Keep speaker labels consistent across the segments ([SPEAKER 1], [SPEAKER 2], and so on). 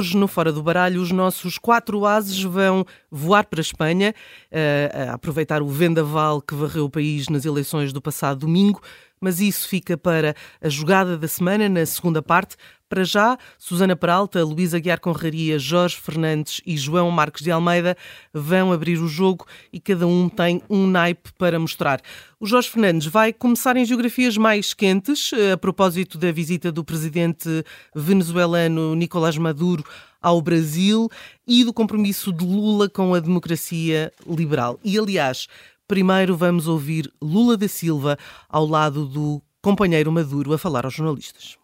[SPEAKER 1] Hoje, no Fora do Baralho, os nossos quatro ases vão voar para a Espanha, uh, a aproveitar o vendaval que varreu o país nas eleições do passado domingo mas isso fica para a jogada da semana, na segunda parte. Para já, Susana Peralta, Luísa Guiar Conraria, Jorge Fernandes e João Marques de Almeida vão abrir o jogo e cada um tem um naipe para mostrar. O Jorge Fernandes vai começar em geografias mais quentes, a propósito da visita do presidente venezuelano Nicolás Maduro ao Brasil e do compromisso de Lula com a democracia liberal. E, aliás, Primeiro vamos ouvir Lula da Silva ao lado do companheiro Maduro a falar aos jornalistas.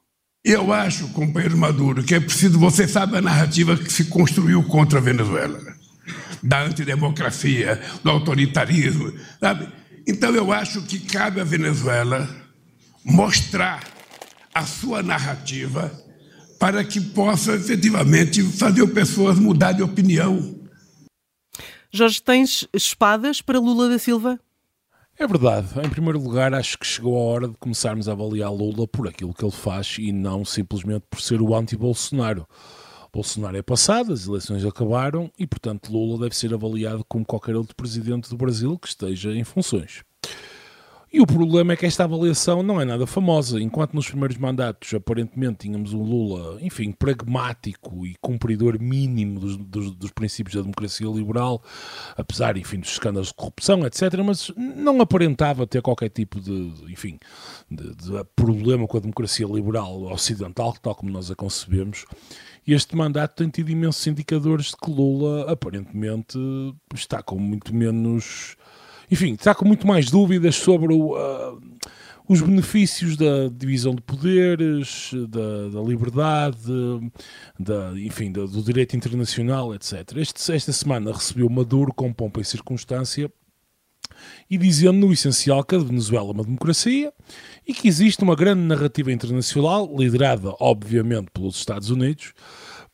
[SPEAKER 2] Eu acho, companheiro Maduro, que é preciso, você sabe a narrativa que se construiu contra a Venezuela, da antidemocracia, do autoritarismo, sabe? Então eu acho que cabe à Venezuela mostrar a sua narrativa para que possa efetivamente fazer pessoas mudar de opinião.
[SPEAKER 1] Jorge, tens espadas para Lula da Silva?
[SPEAKER 3] É verdade. Em primeiro lugar, acho que chegou a hora de começarmos a avaliar Lula por aquilo que ele faz e não simplesmente por ser o anti-Bolsonaro. Bolsonaro é passado, as eleições acabaram e, portanto, Lula deve ser avaliado como qualquer outro presidente do Brasil que esteja em funções. E o problema é que esta avaliação não é nada famosa. Enquanto nos primeiros mandatos aparentemente tínhamos um Lula, enfim, pragmático e cumpridor mínimo dos, dos, dos princípios da democracia liberal, apesar, enfim, dos escândalos de corrupção, etc., mas não aparentava ter qualquer tipo de, enfim, de, de problema com a democracia liberal ocidental, tal como nós a concebemos. Este mandato tem tido imensos indicadores de que Lula, aparentemente, está com muito menos enfim, está com muito mais dúvidas sobre o, uh, os benefícios da divisão de poderes, da, da liberdade, da, enfim, da, do direito internacional, etc. Este, esta semana recebeu Maduro com pompa e circunstância e dizendo no essencial que a Venezuela é uma democracia e que existe uma grande narrativa internacional, liderada obviamente pelos Estados Unidos,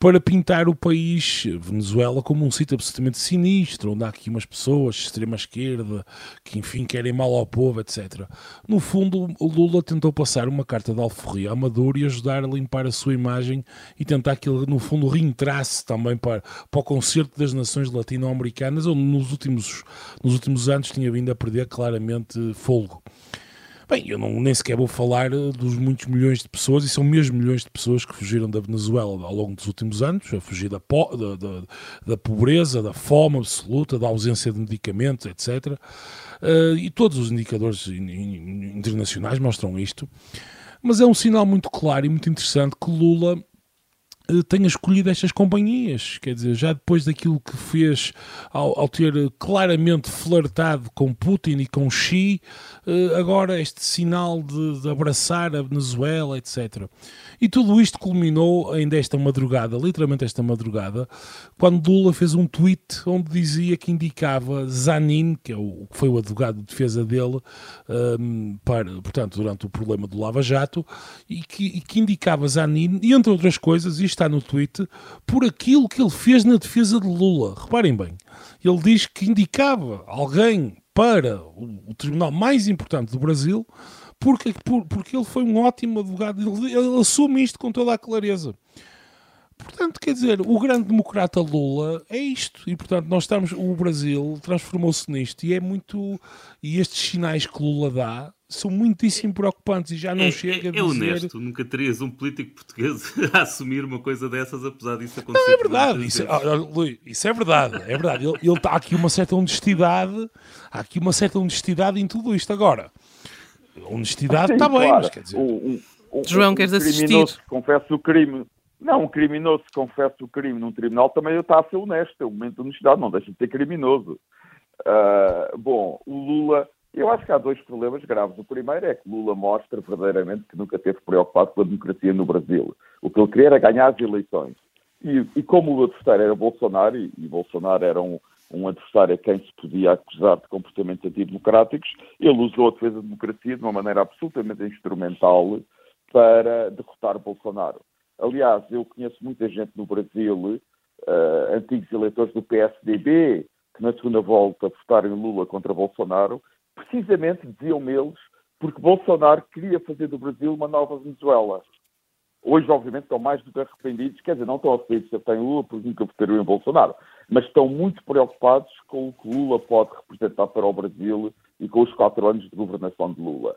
[SPEAKER 3] para pintar o país, Venezuela, como um sítio absolutamente sinistro, onde há aqui umas pessoas de extrema esquerda que, enfim, querem mal ao povo, etc. No fundo, Lula tentou passar uma carta de alforria a Maduro e ajudar a limpar a sua imagem e tentar que ele, no fundo, reentrasse também para, para o concerto das nações latino-americanas, onde nos últimos, nos últimos anos tinha vindo a perder claramente folgo. Bem, eu não, nem sequer vou falar eh, dos muitos milhões de pessoas, e são mesmo milhões de pessoas que fugiram da Venezuela ao longo dos últimos anos, a fugir da, da, da, da pobreza, da fome absoluta, da ausência de medicamentos, etc. Uh, e todos os indicadores internacionais mostram isto. Mas é um sinal muito claro e muito interessante que Lula eh, tenha escolhido estas companhias. Quer dizer, já depois daquilo que fez ao, ao ter claramente flertado com Putin e com Xi, eh, agora este sinal de, de, abraçar a Venezuela, etc. E tudo isto culminou ainda esta madrugada, literalmente esta madrugada, quando Lula fez um tweet onde dizia que indicava Zanin, que, é o, que foi o advogado de defesa dele, um, ehm, para, portanto, durante o problema do Lava Jato, e que, e que indicava Zanin, e entre outras coisas, isto está no tweet, por aquilo que ele fez na defesa de Lula. Reparem bem, ele diz que indicava alguém para o, o tribunal mais importante do Brasil porque, por, porque ele foi um ótimo advogado, ele, ele assume isto com toda a clareza. Portanto, quer dizer, o grande democrata Lula é isto. E, portanto, nós estamos. O Brasil transformou-se nisto. E é muito. E estes sinais que Lula dá são muitíssimo preocupantes e já não
[SPEAKER 4] é,
[SPEAKER 3] chega
[SPEAKER 4] é,
[SPEAKER 3] a dizer...
[SPEAKER 4] É honesto, nunca terias um político português a assumir uma coisa dessas, apesar disso acontecer.
[SPEAKER 3] Não, é verdade, isso, é, isso é verdade, é verdade. Ele, ele, há aqui uma certa honestidade, há aqui uma certa honestidade em tudo isto. Agora, honestidade está bem, claro. mas quer dizer... Um,
[SPEAKER 1] um, João, um queres assistir?
[SPEAKER 5] confessa o crime... Não, um criminoso que confessa o crime num tribunal também está a ser honesto. É um momento de honestidade, não deixa de ser criminoso. Uh, bom, o Lula eu acho que há dois problemas graves. O primeiro é que Lula mostra verdadeiramente que nunca esteve preocupado com a democracia no Brasil. O que ele queria era ganhar as eleições. E, e como o adversário era Bolsonaro, e, e Bolsonaro era um, um, adversário a quem se podia acusar de comportamentos antidemocráticos, ele usou a defesa da democracia de uma maneira absolutamente instrumental para derrotar Bolsonaro. Aliás, eu conheço muita gente no Brasil, uh, antigos eleitores do PSDB, que na segunda volta votaram Lula contra Bolsonaro, precisamente, diziam eles, porque Bolsonaro queria fazer do Brasil uma nova Venezuela. Hoje, obviamente, estão mais do que arrependidos, quer dizer, não estão arrependidos se têm Lula, porque nunca votaram em Bolsonaro, mas estão muito preocupados com o que Lula pode representar para o Brasil e com os quatro anos de governação de Lula.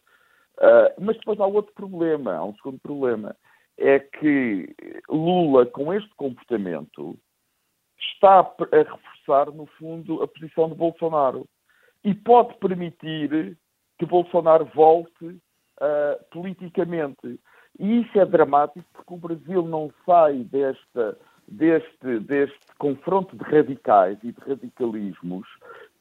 [SPEAKER 5] Uh, mas depois há outro problema, há um segundo problema, é que Lula, com este comportamento, está a reforçar, no fundo, a posição de Bolsonaro e pode permitir que Bolsonaro volte uh, politicamente. E isso é dramático porque o Brasil não sai desta, deste, deste confronto de radicais e de radicalismos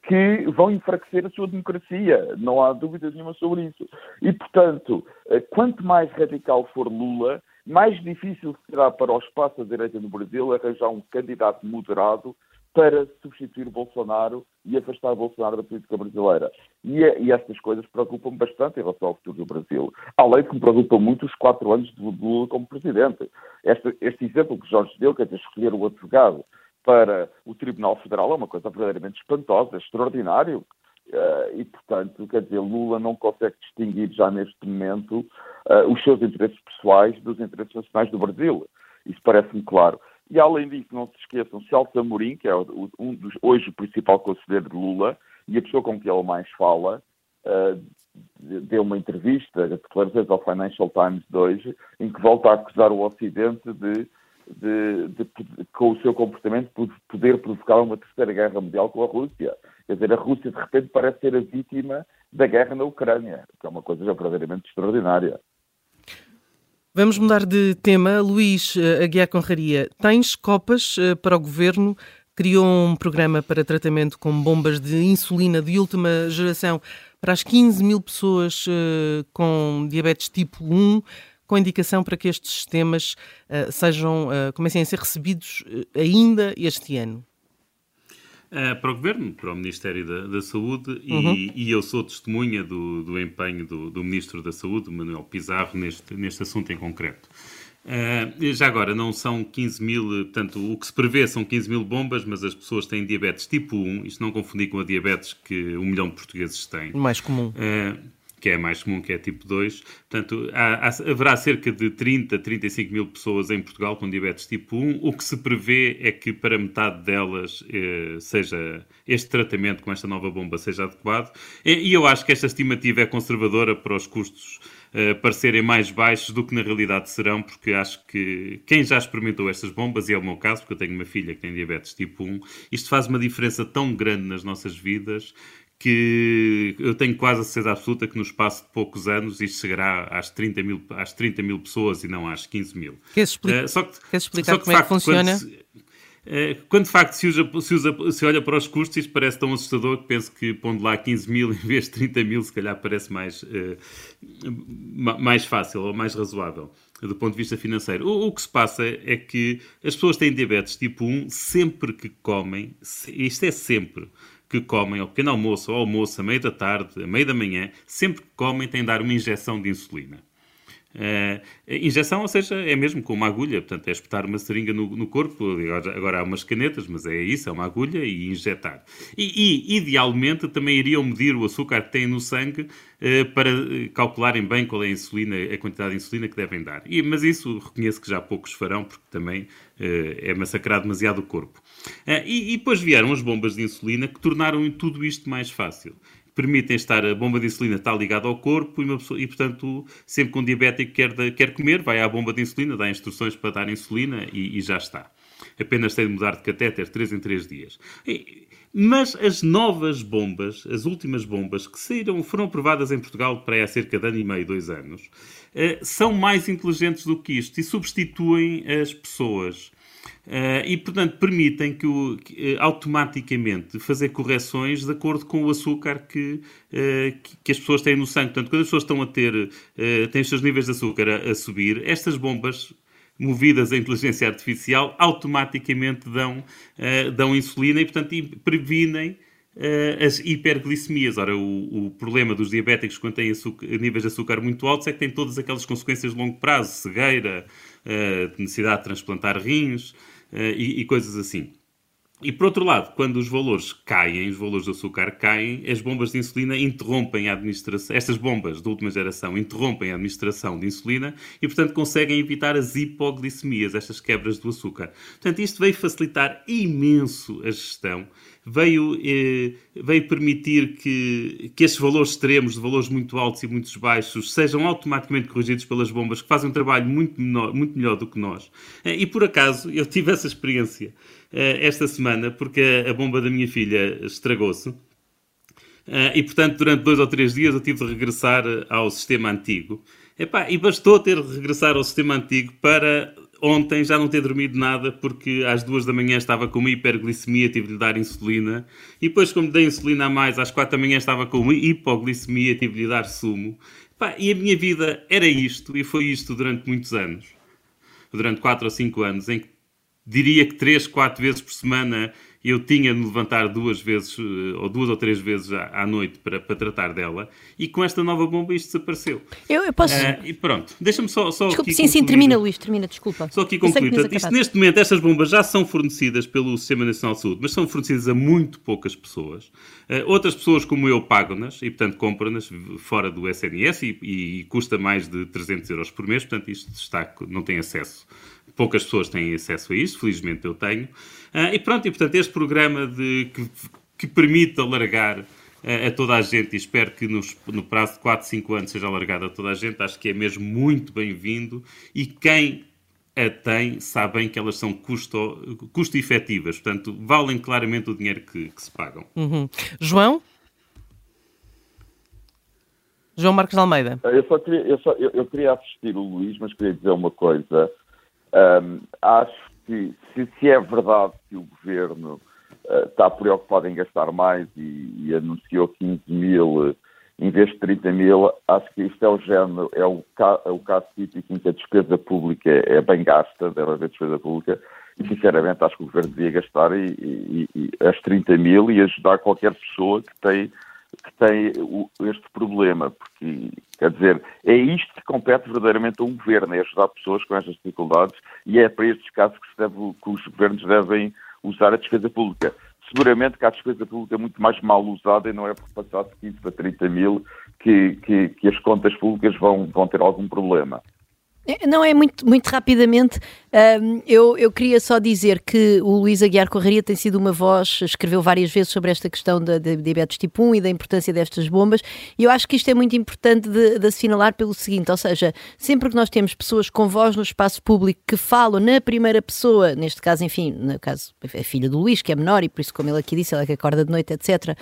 [SPEAKER 5] que vão enfraquecer a sua democracia. Não há dúvida nenhuma sobre isso. E, portanto, uh, quanto mais radical for Lula, mais difícil será para o espaço da direita no Brasil arranjar um candidato moderado para substituir Bolsonaro e afastar Bolsonaro da política brasileira. E, é, e estas coisas preocupam-me bastante em relação ao futuro do Brasil. Além de que me preocupam muito os quatro anos de Lula como presidente. Este, este exemplo que Jorge deu, quer dizer, escolher o advogado para o Tribunal Federal é uma coisa verdadeiramente espantosa, extraordinário. Uh, e, portanto, quer dizer, Lula não consegue distinguir já neste momento uh, os seus interesses pessoais dos interesses nacionais do Brasil. Isso parece-me claro. E além disso, não se esqueçam, Celso Amorim, que é um dos, hoje o principal conselheiro de Lula e a pessoa com quem ele mais fala, uh, deu uma entrevista, declarações ao Financial Times de hoje, em que volta a acusar o Ocidente de, de, de, de, com o seu comportamento, poder provocar uma terceira guerra mundial com a Rússia. Quer dizer, a Rússia de repente parece ser a vítima da guerra na Ucrânia, que é uma coisa verdadeiramente extraordinária.
[SPEAKER 1] Vamos mudar de tema. Luís eh, Aguiar Conraria, tens copas eh, para o governo? Criou um programa para tratamento com bombas de insulina de última geração para as 15 mil pessoas eh, com diabetes tipo 1, com indicação para que estes sistemas sejam, comecem a ser recebidos ainda este ano.
[SPEAKER 4] Uh, para o Governo, para o Ministério da, da Saúde, uhum. e, e, eu sou testemunha do, do empenho do, do, Ministro da Saúde, Manuel Pizarro, neste, neste assunto em concreto. Uh, já agora, não são 15 mil, portanto, o que se prevê são 15 mil bombas, mas as pessoas têm diabetes tipo 1, isto não confundir com a diabetes que um milhão de portugueses têm.
[SPEAKER 1] Mais comum.
[SPEAKER 4] Uh, que é mais comum, que é tipo 2. Portanto, há, há, haverá cerca de 30, 35 mil pessoas em Portugal com diabetes tipo 1. O que se prevê é que para metade delas eh, seja este tratamento com esta nova bomba seja adequado. E, e eu acho que esta estimativa é conservadora para os custos eh, parecerem mais baixos do que na realidade serão, porque acho que quem já experimentou estas bombas, e é o meu caso, porque eu tenho uma filha que tem diabetes tipo 1, isto faz uma diferença tão grande nas nossas vidas que eu tenho quase a certeza absoluta que no espaço de poucos anos isto chegará às 30 mil, às 30 mil pessoas e não às 15 mil.
[SPEAKER 1] Queres, explica, uh, só que, queres explicar só que, como facto, é que funciona?
[SPEAKER 4] Quando, uh, quando de facto se, usa, se, usa, se olha para os custos, isto parece tão assustador que penso que pondo lá 15 mil em vez de 30 mil, se calhar parece mais, uh, mais fácil ou mais razoável do ponto de vista financeiro. O, o, que se passa é que as pessoas têm diabetes tipo 1 sempre que comem, isto é sempre, que comem ao pequeno almoço, ao almoço, à meia da tarde, à meia da manhã, sempre que comem têm de dar uma injeção de insulina. Uh, injeção, ou seja, é mesmo com uma agulha, portanto, é espetar uma seringa no, no corpo. Agora, agora, há umas canetas, mas é isso, é uma agulha e injetar. E, e idealmente, também iriam medir o açúcar que têm no sangue uh, para calcularem bem qual é a insulina, a quantidade de insulina que devem dar. E, mas isso reconheço que já poucos farão, porque também uh, é massacrar demasiado o corpo. E, e depois vieram as bombas de insulina que tornaram tudo isto mais fácil permitem estar, a bomba de insulina está ligada ao corpo e, pessoa, e portanto, sempre que um diabético quer, quer comer, vai à bomba de insulina, dá instruções para dar insulina e, e já está. Apenas tem de mudar de catéter 3 em 3 dias. E, mas as novas bombas, as últimas bombas que saíram, foram aprovadas em Portugal para há cerca de ano e meio, dois anos, eh, são mais inteligentes do que isto e substituem as pessoas Uh, e, portanto, permitem que, o, que, uh, automaticamente fazer correções de acordo com o açúcar que, uh, que, as pessoas têm no sangue. Portanto, quando as pessoas estão a ter, têm os seus níveis de açúcar a, a, subir, estas bombas movidas a inteligência artificial automaticamente dão, dão insulina e, portanto, previnem as hiperglicemias. Ora, o, o, problema dos diabéticos quando têm açúcar, níveis de açúcar muito altos é que têm todas aquelas consequências de longo prazo, cegueira, necessidade de transplantar rins, uh, e, e, coisas assim. E por outro lado, quando os valores caem, os valores do açúcar caem, as bombas de insulina interrompem a administração, estas bombas da última geração interrompem a administração de insulina e, portanto, conseguem evitar as hipoglicemias, estas quebras do açúcar. Portanto, isto veio facilitar imenso a gestão, veio, eh, veio permitir que, que estes valores extremos, de valores muito altos e muito baixos, sejam automaticamente corrigidos pelas bombas, que fazem um trabalho muito, menor, muito melhor do que nós. Eh, e por acaso, eu tive essa experiência eh, esta semana, porque a bomba da minha filha estragou-se. Uh, e portanto, durante dois ou três dias eu tive de regressar ao sistema antigo. Epá, e bastou ter de regressar ao sistema antigo para ontem já não ter dormido nada, porque às duas da manhã estava com uma hiperglicemia, tive de lhe dar insulina. E depois, como dei insulina a mais, às quatro da manhã estava com uma hipoglicemia, tive de lhe dar sumo. Epá, e a minha vida era isto, e foi isto durante muitos anos. Durante quatro ou cinco anos, em que diria que três, quatro vezes por semana eu tinha de me levantar duas vezes, eh, ou duas ou três vezes à, noite para, para tratar dela, e com esta nova bomba isto desapareceu.
[SPEAKER 6] Eu, eu posso.
[SPEAKER 4] Uh, e pronto, deixa-me só, só.
[SPEAKER 6] Sim, concluir. sim, termina, Luís, termina, desculpa.
[SPEAKER 4] Só aqui concluir. Portanto, isto, neste momento, estas bombas já são fornecidas pelo Sistema Nacional de Saúde, mas são fornecidas a muito poucas pessoas. Uh, outras pessoas, como eu, pagam-nas e, portanto, compram-nas fora do SNS e, e, e, custa mais de 300 euros por mês, portanto, isto está, não tem acesso poucas pessoas têm acesso a isto, felizmente eu tenho. Uh, e pronto, e portanto, este programa de, que, que permite alargar uh, a toda a gente, e espero que nos, no prazo de 4, 5 anos seja alargado a toda a gente, acho que é mesmo muito bem-vindo. E quem a tem, sabem que elas são custo, custo efetivas, portanto, valem claramente o dinheiro que, que se pagam.
[SPEAKER 1] Uhum. João? João Marcos Almeida.
[SPEAKER 5] Eu só queria, eu, só, eu, eu queria assistir o Luís, mas queria dizer uma coisa. Um, acho que se, se, é verdade que o governo uh, está preocupado em gastar mais e, e, anunciou 15 mil em vez de 30 mil, acho que isto é o género, é o, é o caso típico em que a despesa pública é bem gasta, deve haver despesa pública, e sinceramente acho que o governo devia gastar e, e, e as 30 mil e ajudar qualquer pessoa que tem que tem este problema, porque, quer dizer, é isto que compete verdadeiramente a um governo, é ajudar pessoas com estas dificuldades e é para estes casos que, deve, que os governos devem usar a despesa pública. Seguramente que a despesa pública é muito mais mal usada e não é por passar de 15 para 30 mil que, que, que as contas públicas vão, vão ter algum problema.
[SPEAKER 6] É, não é muito, muito rapidamente. Um, eu, eu queria só dizer que o Luís Aguiar Correria tem sido uma voz, escreveu várias vezes sobre esta questão da, diabetes tipo 1 e da importância destas bombas, e eu acho que isto é muito importante de, de assinalar pelo seguinte: ou seja, sempre que nós temos pessoas com voz no espaço público que falam na primeira pessoa, neste caso, enfim, no caso, a filha do Luís, que é menor, e por isso, como ele aqui disse, ela é que acorda de noite, etc.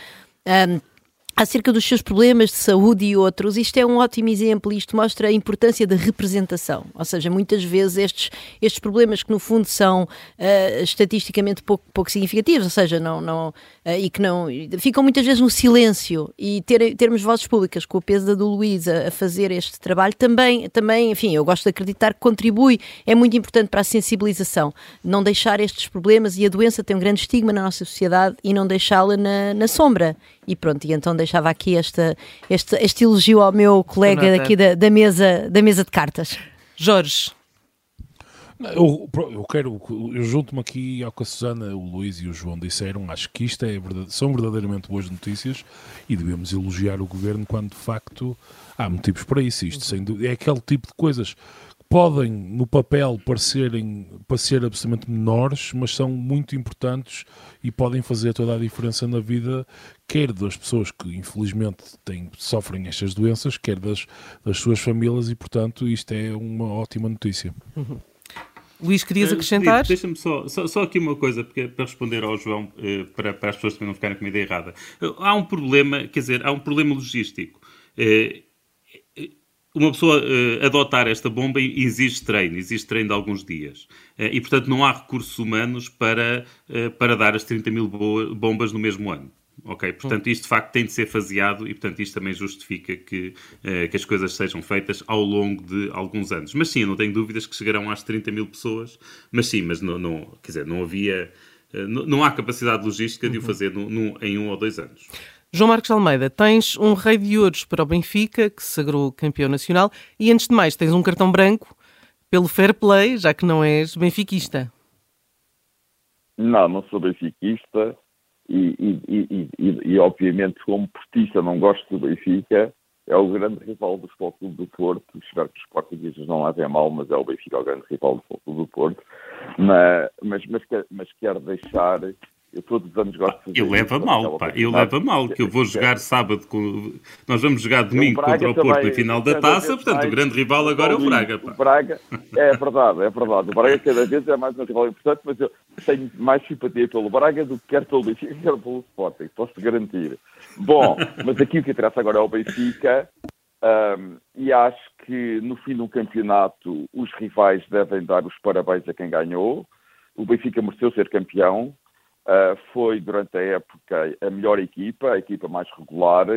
[SPEAKER 6] Um, acerca dos seus problemas de saúde e outros, isto é um ótimo exemplo isto mostra a importância da representação. Ou seja, muitas vezes estes, estes problemas que no fundo são uh, estatisticamente pouco, pouco significativos, ou seja, não, não, uh, e que não ficam muitas vezes no silêncio e ter, termos vozes públicas com a pesa do Luís a, a, fazer este trabalho também, também, enfim, eu gosto de acreditar que contribui, é muito importante para a sensibilização, não deixar estes problemas e a doença tem um grande estigma na nossa sociedade e não deixá-la na, na sombra. E pronto, e então deixava aqui esta, este, este elogio ao meu colega daqui da, da, mesa, da mesa de cartas.
[SPEAKER 1] Jorge.
[SPEAKER 3] Eu, eu quero, eu junto-me aqui ao que a Susana, o Luís e o João disseram, acho que isto é são verdadeiramente boas notícias e devemos elogiar o governo quando de facto há motivos para isso. Isto sem dúvida, é aquele tipo de coisas podem, no papel, parecerem, parecer absolutamente menores, mas são muito importantes e podem fazer toda a diferença na vida, quer das pessoas que infelizmente têm, sofrem estas doenças, quer das, das suas famílias, e portanto isto é uma ótima notícia.
[SPEAKER 1] Uhum. Luís, querias eh, acrescentar?
[SPEAKER 4] Deixa-me só, só, só, aqui uma coisa porque, para responder ao João, eh, para, para as pessoas que não ficarem com uma ideia errada. Há um problema, quer dizer, há um problema logístico eh, uma pessoa uh, adotar esta bomba exige treino, exige treino de alguns dias. Uh, e, portanto, não há recursos humanos para, uh, para dar as 30 mil bombas no mesmo ano. Ok? Portanto, isto de facto tem de ser faseado e, portanto, isto também justifica que, que as coisas sejam feitas ao longo de alguns anos. Mas sim, eu não tenho dúvidas que chegarão às 30 mil pessoas, mas sim, mas não, não quer dizer, não havia. Não, não há capacidade logística de o uhum. fazer no, no, em um ou dois anos.
[SPEAKER 1] João Marcos Almeida, tens um rei de ouros para o Benfica, que se sagrou campeão nacional, e antes de mais tens um cartão branco pelo fair play, já que não és benfiquista.
[SPEAKER 5] Não, não sou benfiquista e, e, e, e, obviamente como portista não gosto do Benfica, é o grande rival do Futebol Clube do Porto. Espero que os portugueses não levem a mal, mas é o Benfica o grande rival do Futebol Clube do Porto. Mas, mas, mas, mas quero deixar eu todos os anos gosto de
[SPEAKER 4] fazer. Eu levo a mal, pá. Eu levo a mal, que eu vou jogar sábado com. Nós vamos jogar domingo contra o Porto na final da taça, portanto o grande rival agora é o Braga. Pá.
[SPEAKER 5] O Braga, é verdade, é verdade. O Braga cada vez é mais um rival importante, mas eu tenho mais simpatia pelo Braga do que quer pelo Benfica, quer pelo Sporting, posso-te garantir. Bom, mas aqui o que interessa agora é o Benfica. Um, e acho que no fim do campeonato os rivais devem dar os parabéns a quem ganhou. O Benfica mereceu ser campeão, Uh, foi durante a época a melhor equipa, a equipa mais regular,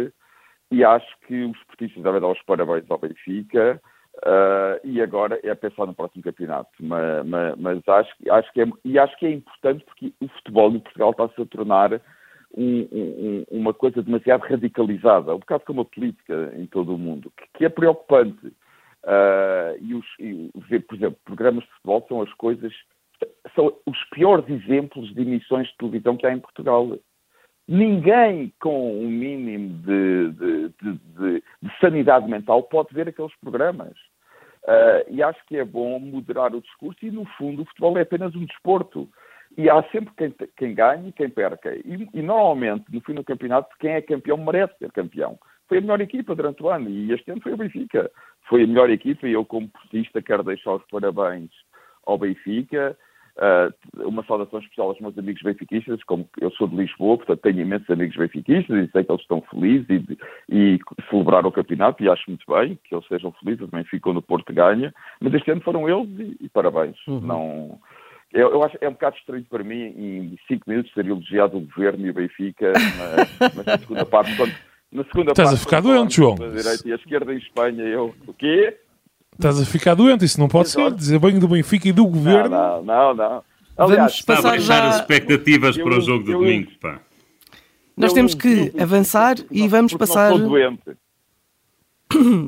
[SPEAKER 5] e acho que os esportistas devem dar os parabéns ao Benfica. Uh, e agora é pensar no próximo campeonato, mas, mas, mas acho, acho, que é, e acho que é importante porque o futebol em Portugal está-se a tornar um, um, uma coisa demasiado radicalizada, um bocado como a política em todo o mundo, que, que é preocupante. Uh, e, os, e, por exemplo, programas de futebol são as coisas são os piores exemplos de emissões de televisão que há em Portugal. Ninguém com um mínimo de, de, de, de sanidade mental pode ver aqueles programas. Uh, e acho que é bom moderar o discurso e, no fundo, o futebol é apenas um desporto. E há sempre quem, quem ganha e quem perca. E, e, normalmente, no fim do campeonato, quem é campeão merece ser campeão. Foi a melhor equipa durante o ano e este ano foi o Benfica. Foi a melhor equipa e eu, como portista, quero deixar os parabéns ao Benfica. Uh, uma saudação especial aos meus amigos benfiquistas, como eu sou de Lisboa, portanto tenho imensos amigos benfiquistas e sei que eles estão felizes e, e celebraram o campeonato e acho muito bem que eles sejam felizes, também ficam no Porto ganha, mas este ano foram eles e, e parabéns. Uhum. Não, eu, eu, acho é um bocado estranho para mim em cinco minutos ser elogiado o governo e o Benfica, mas, mas na segunda parte, quando, na segunda
[SPEAKER 3] Estás
[SPEAKER 5] parte,
[SPEAKER 3] a ficar doente, João.
[SPEAKER 5] A direita e a esquerda em Espanha, eu, o quê?
[SPEAKER 3] Estás a ficar doente, isso não pode Exato. ser. Dizer bem do Benfica e do governo.
[SPEAKER 5] Não, não, não.
[SPEAKER 4] Aliás, Vamos passar a já... as expectativas eu, para o jogo do domingo. Pá.
[SPEAKER 1] Nós temos que avançar e vamos passar.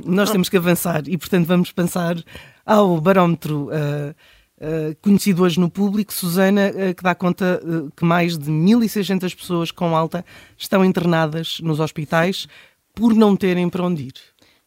[SPEAKER 1] Nós temos que avançar e, portanto, vamos passar ao barómetro uh, uh, conhecido hoje no público, Susana, uh, que dá conta que mais de 1.600 pessoas com alta estão internadas nos hospitais por não terem para onde ir.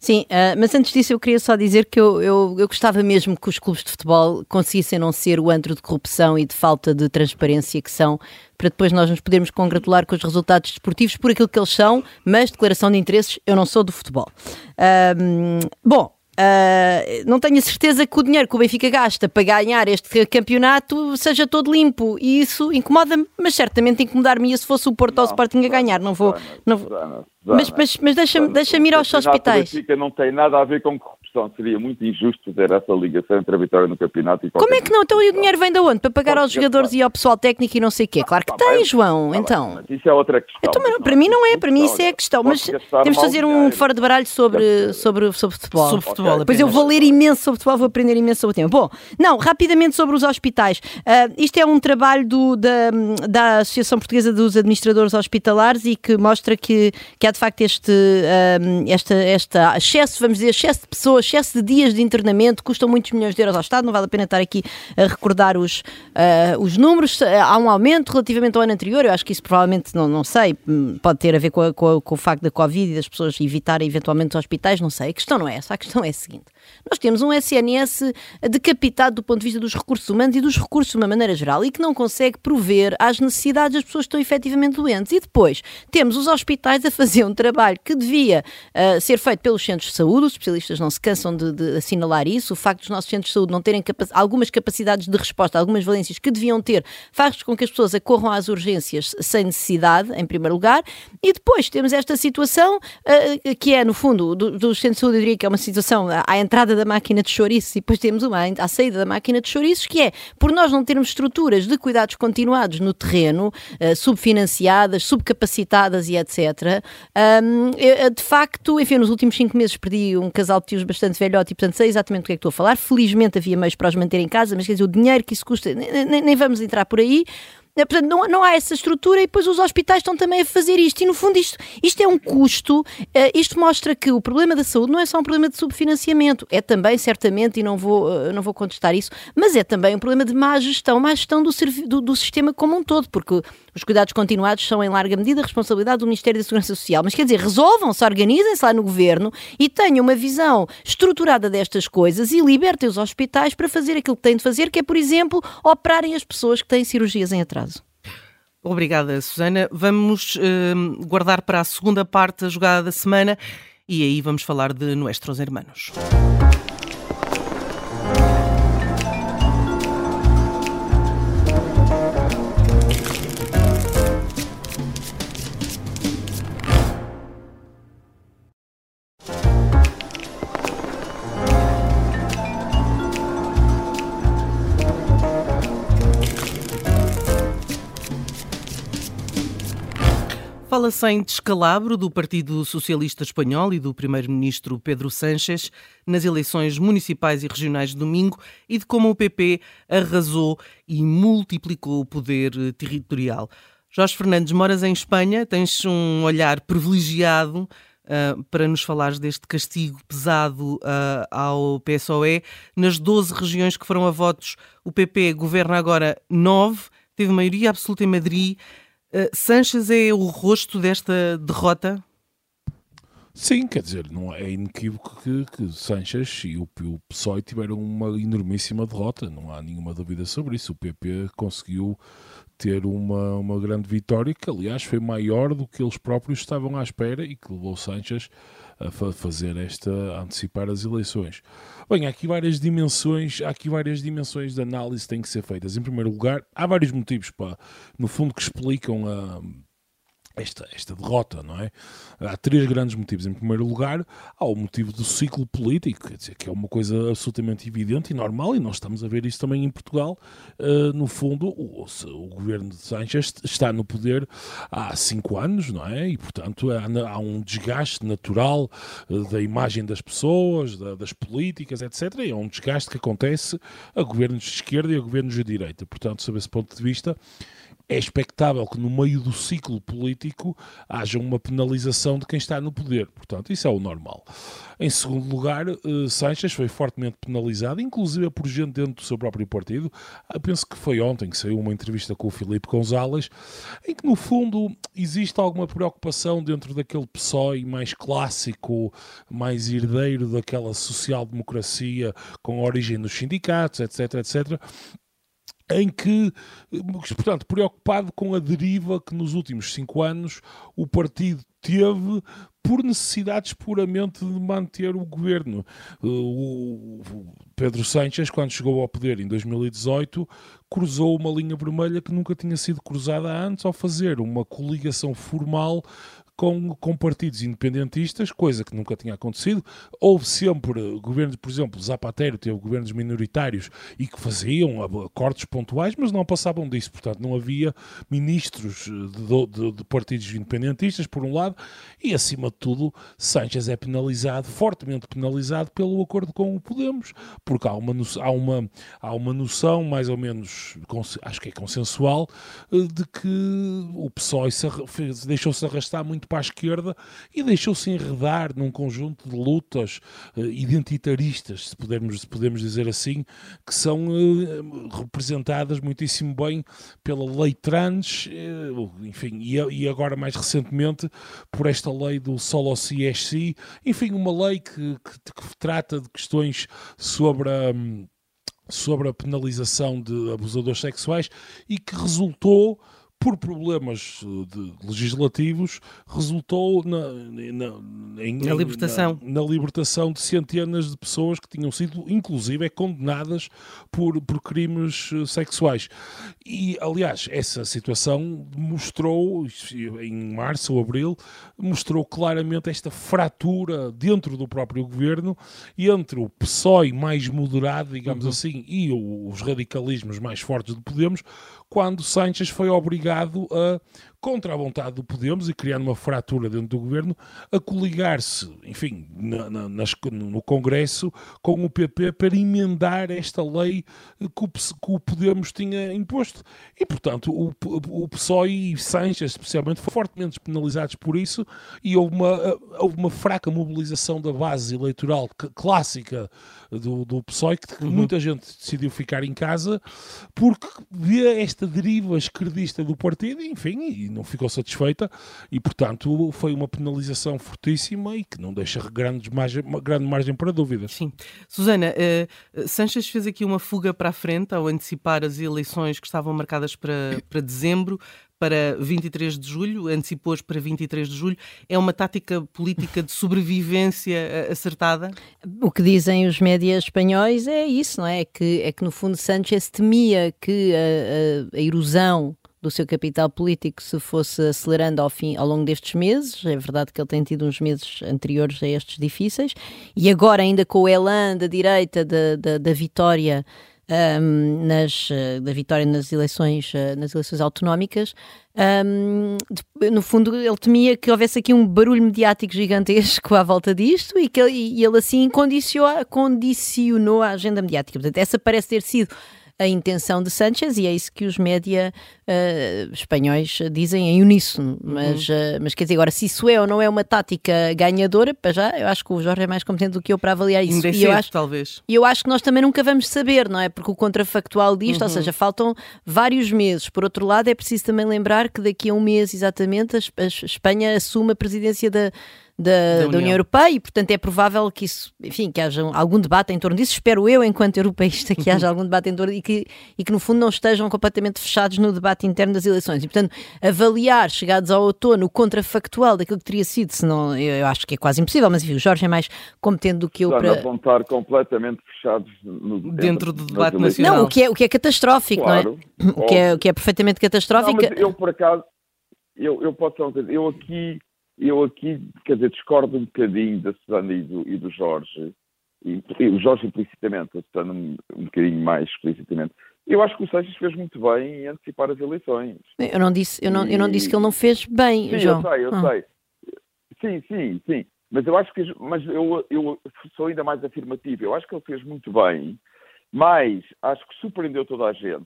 [SPEAKER 6] Sim, uh, mas antes disso eu queria só dizer que eu, eu, eu, gostava mesmo que os clubes de futebol conseguissem não ser o antro de corrupção e de falta de transparência que são, para depois nós nos podermos congratular com os resultados desportivos por aquilo que eles são, mas declaração de interesses, eu não sou do futebol. Uh, bom, Uh, não tenho a certeza que o dinheiro que o Benfica gasta para ganhar este campeonato seja todo limpo e isso incomoda-me, mas certamente incomodar-me se fosse o Porto ou o Sporting a ganhar. Não vou. Não vou. Mas, mas, mas deixa-me deixa ir aos hospitais.
[SPEAKER 5] O Benfica não tem nada a ver com corrupção. Seria muito injusto fazer essa ligação entre a vitória no campeonato e
[SPEAKER 6] Como é que não? Então o dinheiro vem de onde? Para pagar aos jogadores e ao pessoal técnico e não sei o quê? Claro que tem, João. Então.
[SPEAKER 5] Mas isso é outra questão.
[SPEAKER 6] Então, para mim não é, para mim isso é a questão. Mas temos de fazer um fora de baralho sobre, sobre, sobre futebol.
[SPEAKER 1] Futebol.
[SPEAKER 6] Depois eu vou ler imenso sobre futebol, vou aprender imenso sobre o tema. Bom, não, rapidamente sobre os hospitais. Uh, isto é um trabalho do, da, da Associação Portuguesa dos Administradores Hospitalares e que mostra que, que há de facto este, uh, esta, esta excesso, vamos dizer, excesso de pessoas, excesso de dias de internamento, custam muitos milhões de euros ao Estado, não vale a pena estar aqui a recordar os, uh, os números. Há um aumento relativamente ao ano anterior, eu acho que isso provavelmente, não, não sei, pode ter a ver com, a, com, a, com o facto da Covid e das pessoas evitarem eventualmente os hospitais, não sei. A questão não é essa, a questão é seguinte. Nós temos um SNS decapitado do ponto de vista dos recursos humanos e dos recursos de uma maneira geral e que não consegue prover às necessidades das pessoas que estão efetivamente doentes. E depois temos os hospitais a fazer um trabalho que devia uh, ser feito pelos centros de saúde, os especialistas não se cansam de, de assinalar isso, o facto dos nossos centros de saúde não terem algumas capacidades de resposta, algumas valências que deviam ter, faz com que as pessoas acorram às urgências sem necessidade, em primeiro lugar, e depois temos esta situação uh, que é, no fundo, dos do centros de saúde, eu diria que é uma situação à entrada da máquina de chouriços e depois temos uma à saída da máquina de chouriços, que é, por nós não termos estruturas de cuidados continuados no terreno, uh, subfinanciadas, subcapacitadas e etc., um, de facto, enfim, nos últimos cinco meses perdi um casal de tios bastante velhote e, portanto, sei exatamente o que é que estou a falar. Felizmente havia meios para os manter em casa, mas quer dizer, o dinheiro que isso custa, nem, nem vamos entrar por aí. Portanto, não, não há essa estrutura e depois os hospitais estão também a fazer isto. E no fundo, isto, isto é um custo. Uh, isto mostra que o problema da saúde não é só um problema de subfinanciamento, é também, certamente, e não vou, uh, não vou contestar isso, mas é também um problema de má gestão, má gestão do, do, do sistema como um todo, porque os cuidados continuados são, em larga medida, responsabilidade do Ministério da Segurança Social. Mas quer dizer, resolvam-se, organizem-se lá no governo e tenham uma visão estruturada destas coisas e libertem os hospitais para fazer aquilo que têm de fazer, que é, por exemplo, operarem as pessoas que têm cirurgias em atraso.
[SPEAKER 1] Obrigada, Susana. Vamos uh, guardar para a segunda parte a jogada da semana e aí vamos falar de Nuestros Hermanos. Fala-se em descalabro do Partido Socialista Espanhol e do Primeiro-Ministro Pedro Sánchez nas eleições municipais e regionais de domingo e de como o PP arrasou e multiplicou o poder territorial. Jorge Fernandes, moras em Espanha, tens um olhar privilegiado uh, para nos falares deste castigo pesado uh, ao PSOE. Nas 12 regiões que foram a votos, o PP governa agora 9, teve maioria absoluta em Madrid. Uh, Sanches é o rosto desta derrota?
[SPEAKER 3] Sim, quer dizer, não é inequívoco que, que Sanches e o, o PSOE tiveram uma enormíssima derrota, não há nenhuma dúvida sobre isso. O PP conseguiu ter uma, uma grande vitória, que aliás foi maior do que eles próprios estavam à espera e que levou Sanches a fazer esta, a antecipar as eleições. Bem, há aqui várias dimensões, há aqui várias dimensões de análise que têm que ser feitas. Em primeiro lugar, há vários motivos, para, no fundo, que explicam a esta, esta derrota, não é? Há três grandes motivos. Em primeiro lugar, há o motivo do ciclo político, quer dizer, que é uma coisa absolutamente evidente e normal, e nós estamos a ver isso também em Portugal. Uh, no fundo, o, o, governo de Sánchez está no poder há cinco anos, não é? E, portanto, há, há um desgaste natural uh, da imagem das pessoas, da, das políticas, etc. E é um desgaste que acontece a governos de esquerda e a governos de direita. Portanto, sob esse ponto de vista, é expectável que no meio do ciclo político haja uma penalização de quem está no poder. Portanto, isso é o normal. Em segundo lugar, uh, Sanches foi fortemente penalizado, inclusive por gente dentro do seu próprio partido. Uh, penso que foi ontem que saiu uma entrevista com o Filipe Gonzalez, em que no fundo existe alguma preocupação dentro daquele PSOE mais clássico, mais herdeiro daquela social-democracia com origem nos sindicatos, etc, etc, em que, portanto, preocupado com a deriva que nos últimos cinco anos o partido teve por necessidades puramente de manter o governo. O Pedro Sánchez, quando chegou ao poder em 2018, cruzou uma linha vermelha que nunca tinha sido cruzada antes ao fazer uma coligação formal com, com partidos independentistas, coisa que nunca tinha acontecido. Houve sempre governos, por exemplo, Zapatero teve governos minoritários e que faziam acordos pontuais, mas não passavam disso. Portanto, não havia ministros de, de, de partidos independentistas, por um lado, e acima de tudo, Sánchez é penalizado, fortemente penalizado pelo acordo com o Podemos, porque há uma, há uma, há uma noção mais ou menos, acho que é consensual, eh, de que o PSOE deixou-se arrastar muito para a esquerda e deixou-se enredar num conjunto de lutas uh, identitaristas, se pudermos, se podemos dizer assim, que são uh, representadas muitíssimo bem pela lei trans, uh, enfim, e, e, agora mais recentemente por esta lei do solo CSC, enfim, uma lei que, que, que trata de questões sobre a. sobre a penalização de abusadores sexuais e que resultou por problemas eh, legislativos, resultou na,
[SPEAKER 1] na, em, na libertação.
[SPEAKER 3] Na, na, libertação de centenas de pessoas que tinham sido, inclusive, condenadas por, por crimes eh, sexuais. E, aliás, essa situação mostrou, em março ou abril, mostrou claramente esta fratura dentro do próprio governo entre o PSOE mais moderado, digamos uhum. assim, e os radicalismos mais fortes do Podemos, quando Sánchez foi obrigado a contra a vontade do Podemos e criando uma fratura dentro do governo, a coligar-se, enfim, na, na, nas, no Congresso com o PP para emendar esta lei que o, que o Podemos tinha imposto. E, portanto, o, o PSOE e Sanchez, especialmente, foram fortemente penalizados por isso e houve uma, houve uma fraca mobilização da base eleitoral clássica do, do PSOE, que uhum. muita gente decidiu ficar em casa porque vê esta deriva esquerdista do partido, enfim, não ficou satisfeita, e portanto foi uma penalização fortíssima e que não deixa grandes margem, grande margem para dúvidas.
[SPEAKER 1] Sim. Susana, uh, Sanches fez aqui uma fuga para a frente ao antecipar as eleições que estavam marcadas para, para dezembro para 23 de julho, antecipou-as para 23 de julho. É uma tática política de sobrevivência eh, acertada?
[SPEAKER 6] O que dizem os médias espanhóis é isso, não é? É que, é que no fundo Sánchez temia que a, a, a erosão do seu capital político se fosse acelerando ao, fim, ao longo destes meses. É verdade que ele tem tido uns meses anteriores a estes difíceis. E agora, ainda com o elan da direita da, da, da vitória um, nas, eh, da vitória nas eleições, eh, nas eleições autonómicas, um, de, no fundo ele temia que houvesse aqui um barulho mediático gigantesco à volta disto e que ele, e ele assim condicionou, condicionou a agenda mediática. Portanto, essa parece ter sido a intenção de Sanchez e é isso que os média uh, espanhóis dizem em uníssono. Mas, uhum. uh, mas quer dizer, agora, se isso é ou não é uma tática ganhadora, para já, eu acho que o Jorge é mais competente do que eu para avaliar isso.
[SPEAKER 1] e eu acho, talvez.
[SPEAKER 6] E eu acho que nós também nunca vamos saber, não é? Porque o contrafactual disto, uhum. ou seja, faltam vários meses. Por outro lado, é preciso também lembrar que daqui a um mês exatamente a Espanha assume a presidência da da, da, União. da, União. Europeia e, portanto, é provável que isso, enfim, que haja algum debate em torno disso. Espero eu, enquanto europeísta, que haja algum debate em torno e que, e que, no fundo, não estejam completamente fechados no debate interno das eleições. E, portanto, avaliar, chegados ao outono, o contrafactual daquilo que teria sido, senão eu, eu acho que é quase impossível, mas enfim, o Jorge é mais competente do que eu
[SPEAKER 5] para. Não vão estar completamente fechados no,
[SPEAKER 1] dentro do debate nacional.
[SPEAKER 6] Não, o que é, o que é catastrófico, claro, não é? O que é, o que é perfeitamente catastrófico. Não,
[SPEAKER 5] eu, por acaso, eu, eu posso dizer, eu aqui eu aqui, quer dizer, discordo um bocadinho da Susana e do, e do Jorge, e, e, o Jorge implicitamente, a Susana um, um bocadinho mais explicitamente. Eu acho que o Seixas fez muito bem em antecipar as eleições.
[SPEAKER 6] Eu não disse, eu não, eu não disse que ele não fez bem,
[SPEAKER 5] sim,
[SPEAKER 6] João.
[SPEAKER 5] eu sei, eu ah. sei. Sim, sim, sim. Mas eu acho que, mas eu, eu sou ainda mais afirmativo. Eu acho que ele fez muito bem, mas acho que surpreendeu toda a gente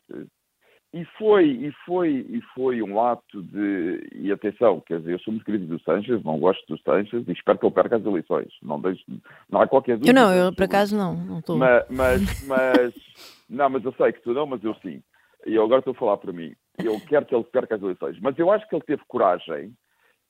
[SPEAKER 5] e foi, e foi, e foi um ato de. E atenção, quer dizer, eu sou muito crítico do Sanches, não gosto do Sanches e espero que ele perca as eleições. Não, deixo, não há qualquer dúvida.
[SPEAKER 6] Eu não, eu por acaso não, não estou.
[SPEAKER 5] Mas, mas, mas, não, mas eu sei que tu não, mas eu sim. E eu agora estou a falar para mim. Eu quero que ele perca as eleições. Mas eu acho que ele teve coragem,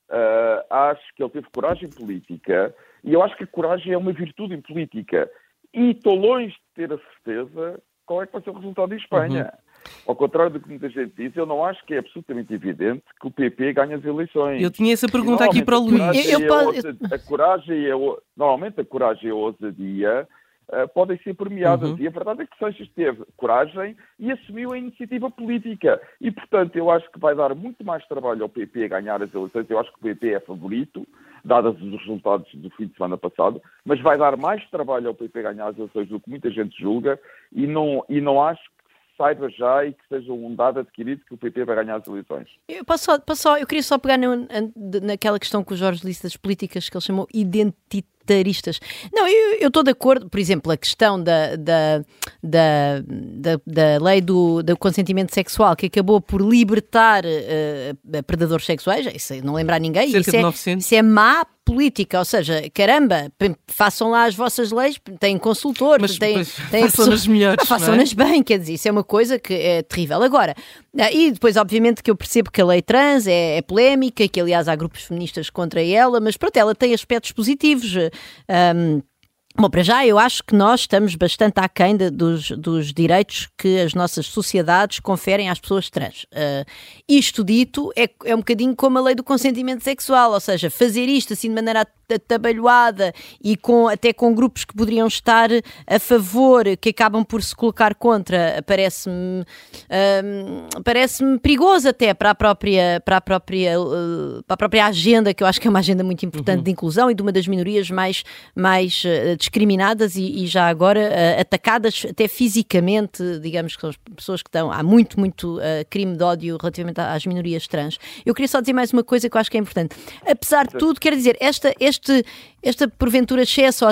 [SPEAKER 5] uh, acho que ele teve coragem política, e eu acho que a coragem é uma virtude em política. E estou longe de ter a certeza qual é que vai ser o resultado em Espanha. Uhum. Ao contrário do que muita gente diz, eu não acho que é absolutamente evidente que o PP ganhe as eleições.
[SPEAKER 1] Eu tinha essa pergunta aqui para o Luís.
[SPEAKER 5] A, eu, a coragem e a, normalmente a coragem e a ousadia uh, podem ser premiadas. Uhum. E a verdade é que Sanches teve coragem e assumiu a iniciativa política. E, portanto, eu acho que vai dar muito mais trabalho ao PP ganhar as eleições. Eu acho que o PP é favorito, dados os resultados do fim de semana passado, mas vai dar mais trabalho ao PP ganhar as eleições do que muita gente julga e não, e não acho saiba já e que seja um dado adquirido que o PP vai ganhar as eleições.
[SPEAKER 6] Eu, posso só, posso eu queria só pegar no, naquela questão que o Jorge disse das políticas que ele chamou identitárias Não, eu estou de acordo, por exemplo, a questão da, da, da, da, da lei do, do, consentimento sexual que acabou por libertar uh, predadores sexuais, isso não lembrar ninguém,
[SPEAKER 1] Cerca
[SPEAKER 6] isso, é, isso é má política, ou seja, caramba, façam lá as vossas leis, têm consultores,
[SPEAKER 1] mas,
[SPEAKER 6] têm,
[SPEAKER 1] mas têm façam-nas melhores. Ah,
[SPEAKER 6] façam-nas
[SPEAKER 1] é?
[SPEAKER 6] bem, quer dizer, isso é uma coisa que é terrível. Agora, ah, e depois, obviamente, que eu percebo que a lei trans é, é polémica, que aliás há grupos feministas contra ela, mas pronto, ela tem aspectos positivos. Um, Bom, para já eu acho que nós estamos bastante aquém de, dos, dos direitos que as nossas sociedades conferem às pessoas trans. Uh, isto dito, é, é um bocadinho como a lei do consentimento sexual, ou seja, fazer isto assim de maneira atabalhoada e com, até com grupos que poderiam estar a favor, que acabam por se colocar contra, parece-me uh, parece-me perigoso até para a própria, para a própria, uh, para a própria agenda, que eu acho que é uma agenda muito importante uhum. de inclusão e de uma das minorias mais, mais uh, discriminadas e, e já agora uh, atacadas até fisicamente, digamos que são as pessoas que estão. Há muito, muito uh, crime de ódio relativamente às minorias trans. Eu queria só dizer mais uma coisa que eu acho que é importante. Apesar de tudo, quer dizer, esta, este, esta porventura excesso,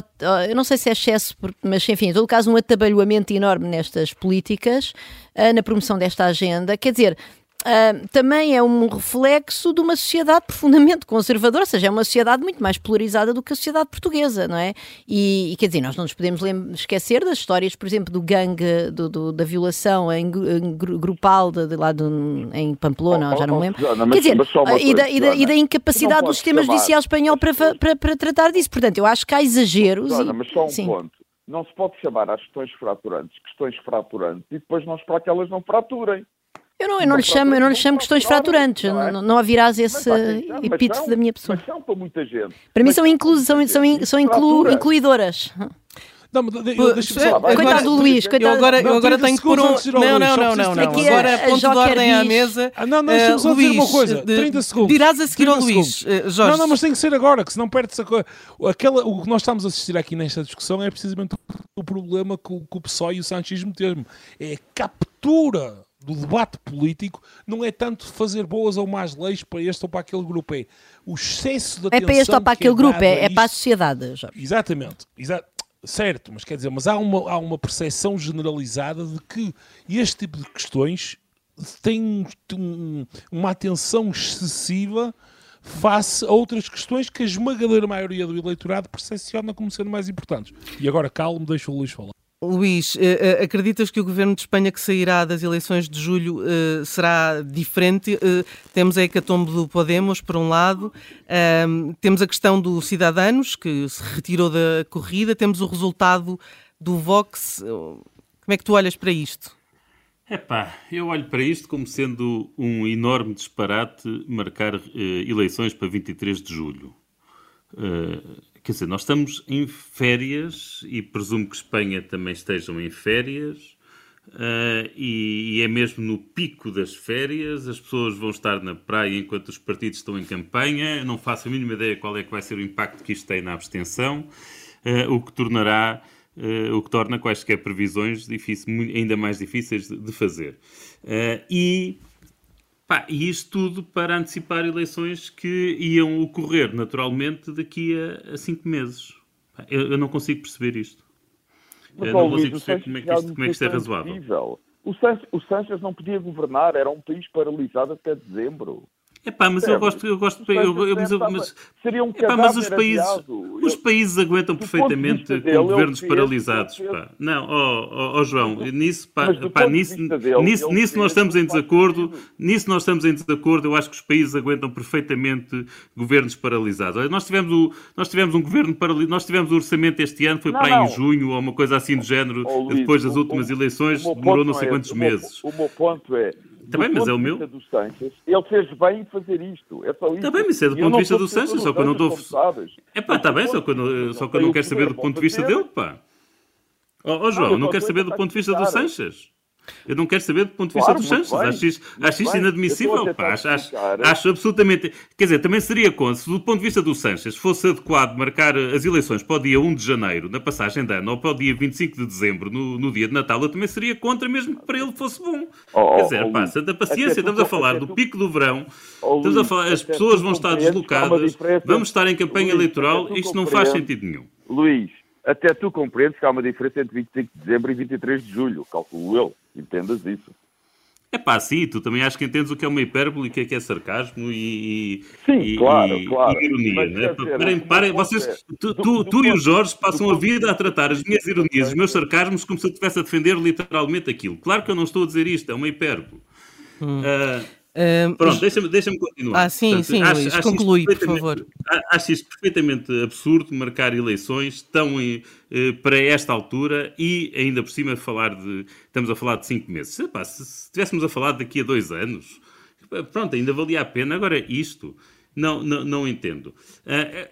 [SPEAKER 6] eu não sei se é excesso, mas enfim, em todo caso, um atabalhoamento enorme nestas políticas, uh, na promoção desta agenda, quer dizer uh, também é um reflexo de uma sociedade profundamente conservadora, ou seja, é uma sociedade muito mais polarizada do que a sociedade portuguesa, não é? E, e quer dizer, nós não nos podemos esquecer das histórias, por exemplo, do gangue do, do, da violação em, em grupal de, de lá do, em Pamplona, oh, já não me lembro. Joana, quer dizer, e, da, e, da, e, da, incapacidade do sistema judicial espanhol para, para, para, tratar disso. Portanto, eu acho que há exageros.
[SPEAKER 5] Mas só um sim. ponto. Não se pode chamar às questões fraturantes questões fraturantes e depois não esperar que elas não fraturem.
[SPEAKER 6] Eu não, eu não, lhe, chamo, eu não lhe chamo questões fraturantes, não, é? não, não haverás esse epíteto da minha pessoa.
[SPEAKER 5] Mas são para muita gente.
[SPEAKER 6] Para mim são, inclu, são, são, são inclu, incluidoras.
[SPEAKER 3] Não, mas
[SPEAKER 6] só, coitado do Luís, coitado.
[SPEAKER 1] Eu agora, eu agora tenho que pôr um. Não, não, não, não. não. Agora, ponto de ordem à mesa.
[SPEAKER 3] Ah, não, não, deixa-me só dizer uma coisa. 30 segundos.
[SPEAKER 1] Dirás a seguir ao Luís, eh, Jorge.
[SPEAKER 3] Não, não, mas tem que ser agora, que senão perde-se a coisa. Aquela, o que nós estamos a assistir aqui nesta discussão é precisamente o problema que o, que o PSOE e o sanchismo têm. É a captura do debate político não é tanto fazer boas ou más leis para este ou para aquele grupo, é o excesso de atenção.
[SPEAKER 6] É para este ou para aquele é grupo, é, é para a sociedade. Jorge.
[SPEAKER 3] Exatamente, exa certo, mas quer dizer, mas há uma, há uma percepção generalizada de que este tipo de questões tem um, uma atenção excessiva face a outras questões que a esmagadora maioria do eleitorado percepciona como sendo mais importantes. E agora calmo, deixa o Luís falar.
[SPEAKER 1] Luís, eh, eh, acreditas que o governo de Espanha que sairá das eleições de julho eh, será diferente? Temos a hecatombe do Podemos, por um lado, temos a questão do Cidadanos, que se retirou da corrida, temos o resultado do Vox. Como é que tu olhas para isto?
[SPEAKER 4] Epá, eu olho para isto como sendo um enorme disparate marcar eleições para 23 de julho. Quer dizer, nós estamos em férias e presumo que Espanha também estejam em férias. Uh, e, e, é mesmo no pico das férias, as pessoas vão estar na praia enquanto os partidos estão em campanha. Não faço a mínima ideia qual é que vai ser o impacto que isto tem na abstenção, uh, o que tornará, uh, o que torna quaisquer previsões difícil, ainda mais difíceis de, de fazer. e Pá, e isto tudo para antecipar eleições que iam ocorrer naturalmente daqui a, a cinco meses. Pá, eu, eu, não consigo perceber isto.
[SPEAKER 5] Mas, eu não consigo perceber como é que isto, como é que isto é razoável. O Sánchez, o Sánchez não podia governar, era um país paralisado até dezembro.
[SPEAKER 4] É pá, mas eu gosto, eu gosto, eu, eu, mas, eu, mas, seria um epá, mas os países, os países aguentam perfeitamente com governos paralisados, pá. Não, ó oh, oh, João, nisso, pá, pá nisso, nisso, nisso nós estamos em desacordo, nisso nós estamos em desacordo, eu acho que os países aguentam perfeitamente governos paralisados. Nós tivemos, o, nós tivemos um governo paralisado, nós tivemos o orçamento este ano, foi não, para aí em junho, ou uma coisa assim do género, oh, Luís, depois das últimas eleições, demorou não sei é quantos meses.
[SPEAKER 5] O meu ponto é,
[SPEAKER 4] Também, mas é o meu.
[SPEAKER 5] Do Sanches, ele fez bem em fazer isto. É só isso.
[SPEAKER 4] Está bem, mas é do ponto de vista do Sanches, só que eu não estou. É pá, está bem, só que eu, só que eu não quero saber do ponto de vista dele, pá. Ó oh, João, não quero saber do ponto de vista do Sanches. Eu não quero saber do ponto de vista claro, dos Sanches. Acho isto, acho isto inadmissível. Pá. Acho, acho, acho, absolutamente. Quer dizer, também seria contra, se do ponto de vista do Sanches fosse adequado marcar as eleições para o dia 1 de janeiro, na passagem de ano, ou para o dia 25 de dezembro, no, no dia de Natal, eu também seria contra, mesmo que para ele fosse bom. Oh, Quer dizer, oh, pá, santa paciência, estamos a falar do pico do verão, oh, estamos a falar, as pessoas vão estar deslocadas, vamos estar em campanha eleitoral, isto não faz sentido nenhum.
[SPEAKER 5] Luís, até tu compreendes que há uma diferença entre 25 de dezembro e 23 de julho, calculo eu. Entendas isso.
[SPEAKER 4] É pá, sim, tu também acho que entendes o que é uma hipérbole e o que é, que é sarcasmo e,
[SPEAKER 5] sim,
[SPEAKER 4] e,
[SPEAKER 5] claro,
[SPEAKER 4] e,
[SPEAKER 5] claro.
[SPEAKER 4] e ironia. Né? Parem, parem, vocês, tu, tu, tu e o Jorge passam a vida a tratar as minhas ironias, os meus sarcasmos, como se eu estivesse a defender literalmente aquilo. Claro que eu não estou a dizer isto, é uma hipérbole. Hum. Uh, Pronto, deixa-me deixa continuar.
[SPEAKER 1] Ah, sim, Portanto, sim, acho, Luís, acho conclui, por favor.
[SPEAKER 4] Acho isto perfeitamente absurdo marcar eleições tão eh, para esta altura e ainda por cima falar de. Estamos a falar de cinco meses. Epá, se, se estivéssemos a falar daqui a dois anos, pronto, ainda valia a pena. Agora, isto, não, não, não entendo. Uh,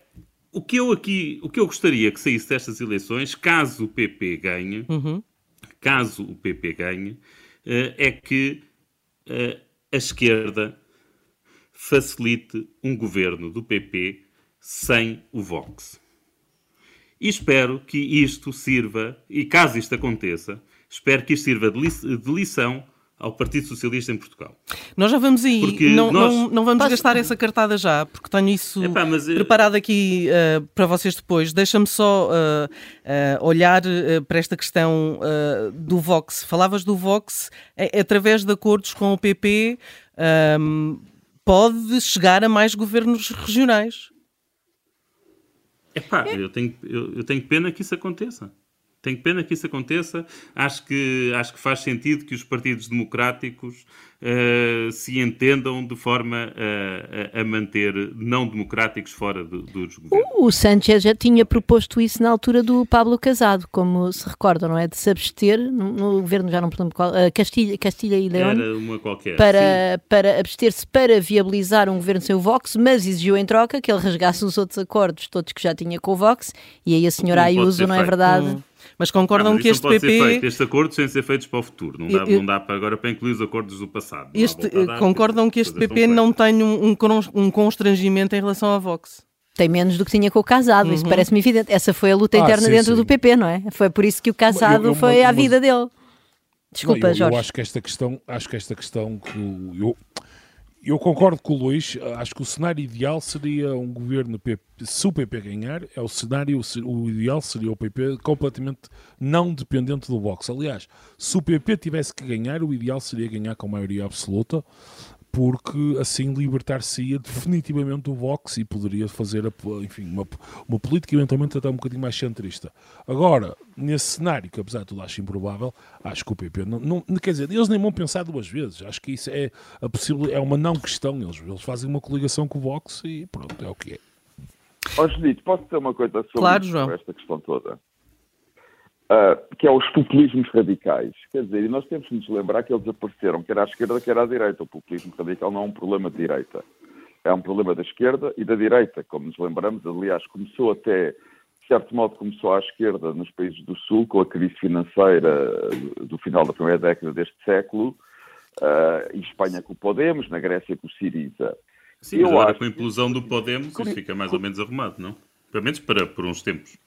[SPEAKER 4] o que eu aqui, o que eu gostaria que saísse destas eleições, caso o PP ganhe, uhum. caso o PP ganhe, uh, é que uh, a esquerda facilite um governo do PP sem o Vox. E espero que isto sirva, e caso isto aconteça, espero que isto sirva de, li de lição ao Partido Socialista em Portugal.
[SPEAKER 1] Nós já vamos aí, porque não, nós... não, não, vamos Posso... gastar essa cartada já, porque tenho isso Epá, mas... Eh, preparado aqui uh, para vocês depois. Deixa-me só uh, uh, olhar para esta questão do Vox. Falavas do Vox através de acordos com o PP, um, pode chegar a mais governos regionais.
[SPEAKER 4] Epá, eu tenho, eu, eu tenho pena que isso aconteça. Tenho pena que isso aconteça. Acho que, acho que faz sentido que os partidos democráticos uh, se entendam de forma a, a, manter não democráticos fora do, dos governos.
[SPEAKER 6] O, Sanchez já tinha proposto isso na altura do Pablo Casado, como se recordam, não é? De se abster, no, no governo já não me lembro qual, uh, Castilha, Castilha e León.
[SPEAKER 4] Era uma qualquer.
[SPEAKER 6] Para, para abster-se para viabilizar um governo sem o Vox, mas exigiu em troca que ele rasgasse os outros acordos, todos que já tinha com o Vox, e aí a senhora Ayuso, não é verdade? Hum
[SPEAKER 1] mas concordam não, mas que este PP.
[SPEAKER 4] Estes acordos têm de ser feitos para o futuro. Não dá, eu, não dá para agora para incluir os acordos do passado.
[SPEAKER 1] Este, concordam que este PP não tem um, um, constrangimento em relação à Vox?
[SPEAKER 6] Tem menos do que tinha com o casado, uhum. isso parece-me evidente. Essa foi a luta ah, interna sim, dentro sim. do PP, não é? Foi por isso que o casado eu, eu, foi a vida dele. Desculpa,
[SPEAKER 3] não,
[SPEAKER 6] Jorge.
[SPEAKER 3] Eu acho que esta questão, acho que esta questão que eu, eu concordo com o Luís, acho que o cenário ideal seria um governo PP, se o PP ganhar, é o cenário, o ideal seria o PP completamente não dependente do Vox. Aliás, se o PP tivesse que ganhar, o ideal seria ganhar com maioria absoluta, porque assim libertar-se-ia definitivamente do Vox e poderia fazer, enfim, uma, uma política eventualmente até um bocadinho mais centrista. Agora, nesse cenário, que apesar de tudo acho improvável, acho que o PP não, não, quer dizer, eles nem vão pensar duas vezes, acho que isso é a possível, é uma não questão, eles, eles fazem uma coligação com o Vox e pronto, é o que é.
[SPEAKER 5] Ó, oh, posso dizer uma coisa sobre
[SPEAKER 1] claro, João.
[SPEAKER 5] esta questão toda? Uh, que é os populismos radicais. Quer dizer, e nós temos que nos lembrar que eles apareceram, quer à esquerda, quer à direita. O populismo radical não é um problema de direita. É um problema da esquerda e da direita, como nos lembramos. Aliás, começou até, de certo modo, começou à esquerda nos países do Sul, com a crise financeira do final da primeira década deste século. Uh, em Espanha com o Podemos, na Grécia com o Siriza.
[SPEAKER 4] Sim, Eu agora com a implosão do Podemos, isso fica mais ou menos arrumado, não? Pelo menos para, por uns tempos.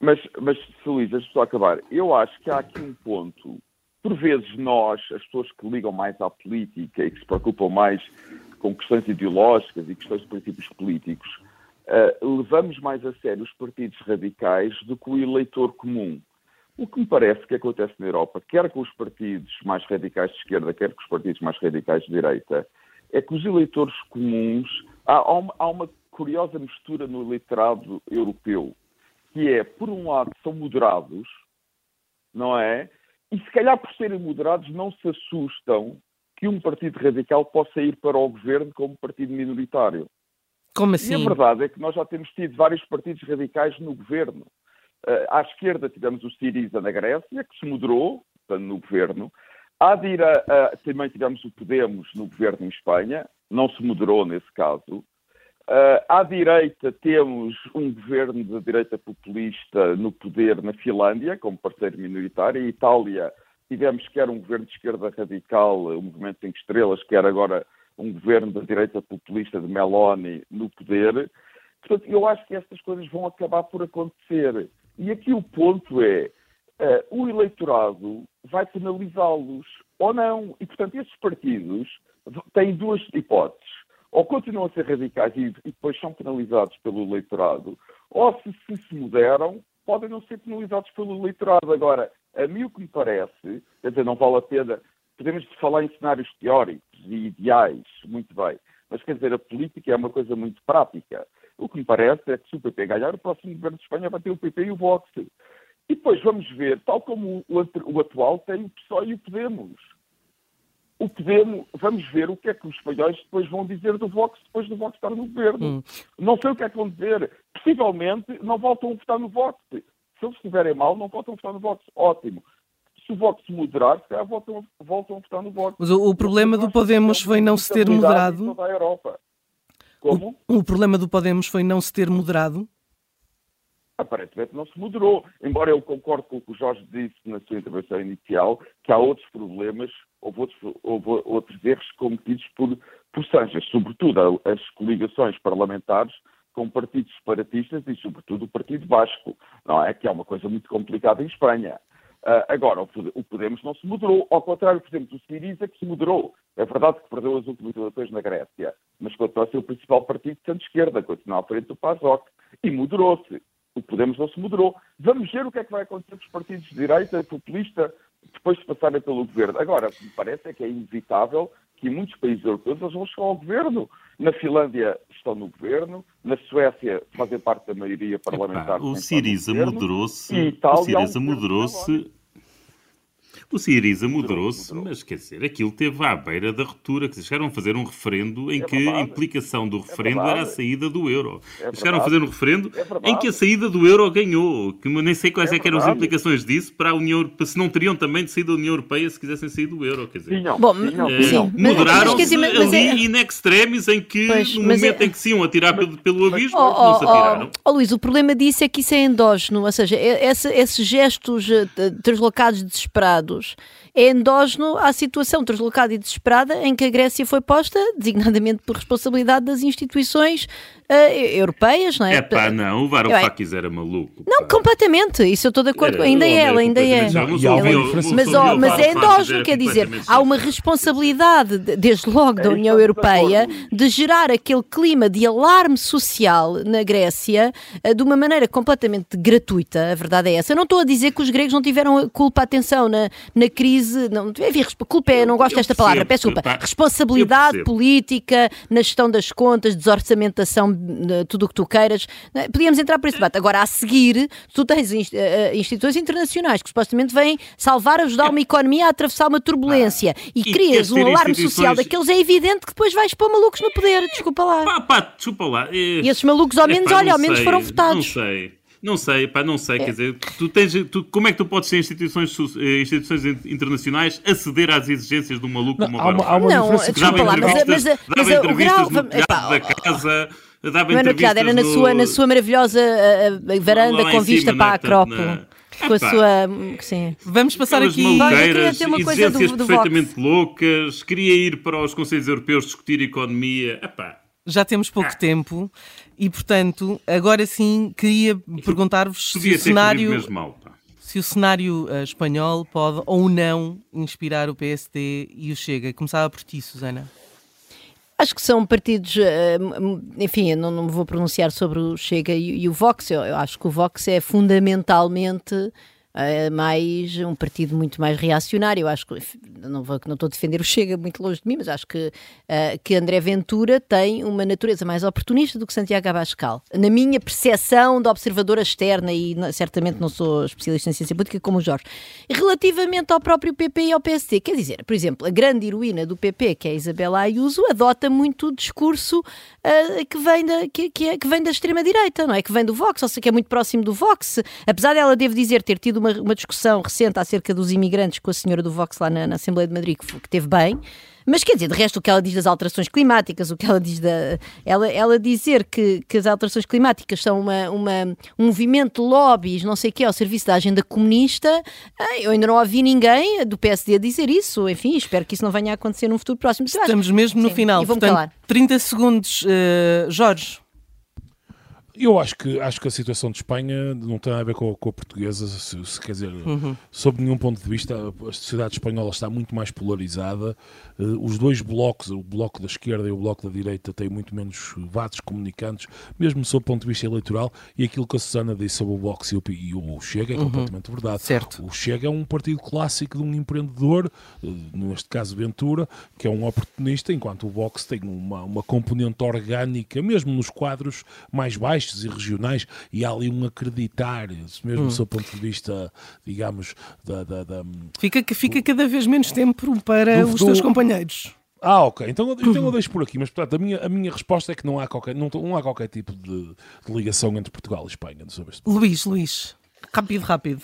[SPEAKER 5] Mas, mas Luís, deixa só acabar. Eu acho que há aqui um ponto. Por vezes nós, as pessoas que ligam mais à política e que se preocupam mais com questões ideológicas e questões de princípios políticos, uh, levamos mais a sério os partidos radicais do que o eleitor comum. O que me parece que acontece na Europa, quer com os partidos mais radicais de esquerda, quer com os partidos mais radicais de direita, é que os eleitores comuns. Há, há, uma, há uma curiosa mistura no eleitorado europeu que é, por um lado, são moderados, não é? E se calhar por serem moderados não se assustam que um partido radical possa ir para o governo como partido minoritário.
[SPEAKER 1] Como assim?
[SPEAKER 5] E a verdade é que nós já temos tido vários partidos radicais no governo. Uh, à esquerda tivemos o Siriza na Grécia, que se moderou no governo. À direita uh, também tivemos o Podemos no governo em Espanha, não se moderou nesse caso. Uh, à direita temos um governo de direita populista no poder na Finlândia, como parceiro minoritário. Em Itália tivemos quer um governo de esquerda radical, o Movimento Cinco Estrelas, quer agora um governo da direita populista de Meloni no poder. Portanto, eu acho que estas coisas vão acabar por acontecer. E aqui o ponto é, uh, o eleitorado vai penalizá-los ou não. E, portanto, esses partidos têm duas hipóteses ou continuam a ser radicais e, e depois são penalizados pelo eleitorado, ou se, se se moderam, podem não ser penalizados pelo eleitorado. Agora, a mim o que me parece, quer dizer, não vale a pena, podemos falar em cenários teóricos e ideais, muito bem, mas quer dizer, a política é uma coisa muito prática. O que me parece é que se o PP ganhar, o próximo governo de Espanha vai ter o PP e o Vox. E depois vamos ver, tal como o, o atual tem o PSOE e o Podemos o Podemos, vamos ver o que é que os espanhóis depois vão dizer do Vox depois do Vox estar no governo. Hum. Não sei o que é que vão dizer. Possivelmente não voltam a votar no Vox. Se eles estiverem mal, não voltam a votar no Vox. Ótimo. Se o Vox moderar, se calhar voltam, voltam a votar no Vox.
[SPEAKER 1] Mas o, o problema do Podemos foi não se ter moderado.
[SPEAKER 5] Como?
[SPEAKER 1] O, o problema do Podemos foi não se ter moderado
[SPEAKER 5] aparentemente não se moderou. Embora eu concorde com o que o Jorge disse na sua intervenção inicial, que há outros problemas, houve outros, houve outros erros cometidos por, por Sanches, sobretudo as coligações parlamentares com partidos separatistas e, sobretudo, o Partido Vasco, não é? Que é uma coisa muito complicada em Espanha. Uh, agora, o Podemos não se moderou, ao contrário, por exemplo, do Siriza, que se moderou. É verdade que perdeu as últimas eleições na Grécia, mas continua a ser o principal partido de centro-esquerda, continua à frente do PASOK, e moderou-se. O Podemos não se moderou. Vamos ver o que é que vai acontecer com os partidos de direita populista depois de passarem pelo governo. Agora, me parece é que é inevitável que em muitos países europeus eles vão chegar ao governo. Na Finlândia estão no governo, na Suécia fazem parte da maioria parlamentar.
[SPEAKER 4] Epá, o Siriza moderou-se. O Siriza moderou-se o Siriza moderou-se, mas quer dizer, aquilo teve à beira da ruptura, que chegaram a fazer um referendo em é que a implicação do é referendo é era a saída do euro. É chegaram a fazer um referendo é em que a saída do euro ganhou, que nem sei quais é, é eram as implicações disso para a União Europeia, se não teriam também de sair da União Europeia se quisessem sair do euro, quer dizer.
[SPEAKER 6] Bom, é,
[SPEAKER 4] moderaram-se ali in extremis em que pois, no momento em que se iam atirar pelo, pelo abismo, oh, não se atiraram.
[SPEAKER 6] Oh, oh, Luís, o problema disso é que isso é endógeno, ou seja, esse, esses gestos uh, translocados desesperados todos é endógeno à situação deslocada e desesperada em que a Grécia foi posta, designadamente por responsabilidade das instituições uh, europeias, não é?
[SPEAKER 4] É pá, não, o Varoufakis era maluco.
[SPEAKER 6] Não, completamente, isso eu estou de acordo, era, ainda é, ela, ainda é. Mas, oh, mas é endógeno, quer dizer, há uma responsabilidade, desde logo, da é União Europeia, de gerar aquele clima de alarme social na Grécia uh, de uma maneira completamente gratuita, a verdade é essa. Eu não estou a dizer que os gregos não tiveram culpa, atenção, na, na crise, não, enfim, culpa é, não gosto desta palavra, peço desculpa, responsabilidade política na gestão das contas, desorçamentação tudo o que tu queiras. É? Podíamos entrar por esse debate. Agora, a seguir, tu tens eh, eh, instituições internacionais que supostamente vêm salvar, ajudar uma economia a atravessar uma turbulência e, e crias um alarme instituições... social daqueles, é evidente que depois vais pôr malucos no poder. Desculpa lá.
[SPEAKER 4] Pá, pá, desculpa lá. É...
[SPEAKER 6] E esses malucos, ao menos, é, pá, olha, ao menos foram votados.
[SPEAKER 4] Não sei. Não sei, pá, não sei. É. Quer dizer, tu tens, tu, como é que tu podes ser instituições, eh, instituições internacionais aceder às exigências de um maluco
[SPEAKER 6] não, como há uma, há uma não, desculpa lá, mas, mas, mas, mas o grau...
[SPEAKER 4] No da casa dava
[SPEAKER 6] não era piada, era na, no... sua, na sua maravilhosa uh, varanda com vista cima, para a Acrópole. Na... Com a sua. Sim.
[SPEAKER 1] Vamos passar
[SPEAKER 4] Aquelas
[SPEAKER 1] aqui.
[SPEAKER 4] Maluqueiras, ter uma coisa do, do perfeitamente Vox. loucas, queria ir para os Conselhos Europeus discutir economia. Epá.
[SPEAKER 1] Já temos pouco ah. tempo e, portanto, agora sim queria perguntar-vos se o cenário. Mal, se o cenário uh, espanhol pode ou não inspirar o PSD e o Chega. Começava por ti, Susana.
[SPEAKER 6] Acho que são partidos, eh, enfim, eu não, não me vou pronunciar sobre o Chega e, e o Vox, eu, eu, acho que o Vox é fundamentalmente uh, mais um partido muito mais reacionário. Eu acho que não, vou, não estou a defender o Chega muito longe de mim, mas acho que, uh, que André Ventura tem uma natureza mais oportunista do que Santiago Abascal. Na minha percepção de observadora externa, e certamente não sou especialista em ciência política como o Jorge, relativamente ao próprio PP e ao PSD, quer dizer, por exemplo, a grande heroína do PP, que é a Isabela Ayuso, adota muito o discurso uh, que, vem da, que, que, é, que vem da extrema-direita, não é? Que vem do Vox, ou seja, que é muito próximo do Vox. Apesar dela, devo dizer, ter tido uma, uma discussão recente acerca dos imigrantes com a senhora do Vox lá na, na Assembleia de Madrid, que, que teve bem. Mas quer dizer, de resto, o que ela diz das alterações climáticas, o que ela diz da. Ela, ela dizer que, que as alterações climáticas são uma, uma, um movimento de lobbies, não sei o quê, ao serviço da agenda comunista, eu ainda não ouvi ninguém do PSD a dizer isso. Enfim, espero que isso não venha a acontecer num futuro próximo.
[SPEAKER 1] Estamos mesmo no Sim, final. Portanto, calar. 30 segundos, uh, Jorge.
[SPEAKER 3] Eu acho que, acho que a situação de Espanha não tem a ver com, com a portuguesa, se, se, quer dizer, uhum. sob nenhum ponto de vista, a sociedade espanhola está muito mais polarizada. Uh, os dois blocos, o bloco da esquerda e o bloco da direita, têm muito menos vasos comunicantes, mesmo sob o ponto de vista eleitoral. E aquilo que a Susana disse sobre o Vox e o, e o Chega é uhum. completamente verdade.
[SPEAKER 1] Certo.
[SPEAKER 3] O Chega é um partido clássico de um empreendedor, uh, neste caso Ventura, que é um oportunista, enquanto o Vox tem uma, uma componente orgânica, mesmo nos quadros mais baixos e regionais, e há ali um acreditar, mesmo hum. do seu ponto de vista, digamos, da. da, da
[SPEAKER 1] fica, fica cada vez menos tempo para do, os teus companheiros.
[SPEAKER 3] Ah, ok. Então, então eu deixo por aqui, mas portanto a minha, a minha resposta é que não há qualquer, não, não há qualquer tipo de, de ligação entre Portugal e Espanha sobre este
[SPEAKER 1] Luís, Luís, rápido, rápido.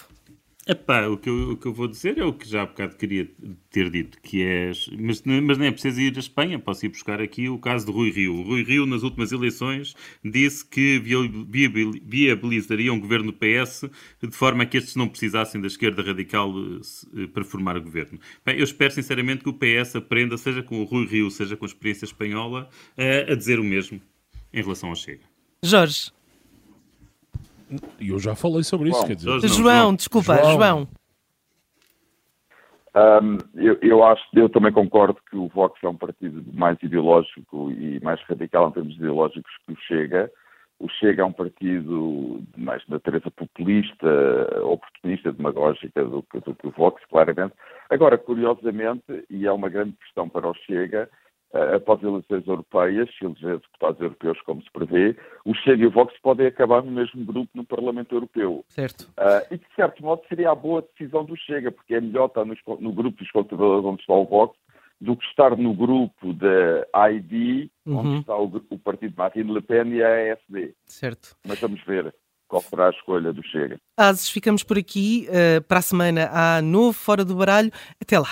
[SPEAKER 4] Epá, o que, eu, o que eu vou dizer é o que já há bocado queria ter dito, que é. Mas, mas nem é preciso ir à Espanha, posso ir buscar aqui o caso de Rui Rio. O Rui Rio, nas últimas eleições, disse que viabilizaria um governo PS de forma a que estes não precisassem da esquerda radical eh, para formar o governo. Bem, eu espero sinceramente que o PS aprenda, seja com o Rui Rio, seja com a experiência espanhola, a, a dizer o mesmo em relação ao Chega.
[SPEAKER 1] Jorge.
[SPEAKER 3] E eu já falei sobre isso,
[SPEAKER 5] Bom,
[SPEAKER 3] quer dizer.
[SPEAKER 1] João,
[SPEAKER 4] João.
[SPEAKER 1] desculpa,
[SPEAKER 3] João.
[SPEAKER 1] João.
[SPEAKER 5] Ahm, eu, eu acho, eu também concordo que o Vox é um partido mais ideológico e mais radical em termos ideológicos que o Chega. O Chega é um partido de mais de natureza populista, oportunista, demagógica do que, do que o Vox, claramente. Agora, curiosamente, e é uma grande questão para o Chega, após as eleições europeias, se eleger deputados europeus como se prevê, o Chega e o Vox podem acabar no mesmo grupo no Parlamento Europeu.
[SPEAKER 1] Certo.
[SPEAKER 5] Ah, e que, de certo modo, seria a boa decisão do Chega, porque é melhor estar nos- no, grupo dos conservadores onde está o Vox do que estar no grupo da ID, onde
[SPEAKER 1] Uhum.
[SPEAKER 5] está o, o partido de Marine Le Pen e a AFD.
[SPEAKER 1] Certo.
[SPEAKER 5] Mas vamos ver qual será a escolha do Chega.
[SPEAKER 1] Ases, ficamos por aqui. Uh, para a semana há novo Fora do Baralho. Até lá.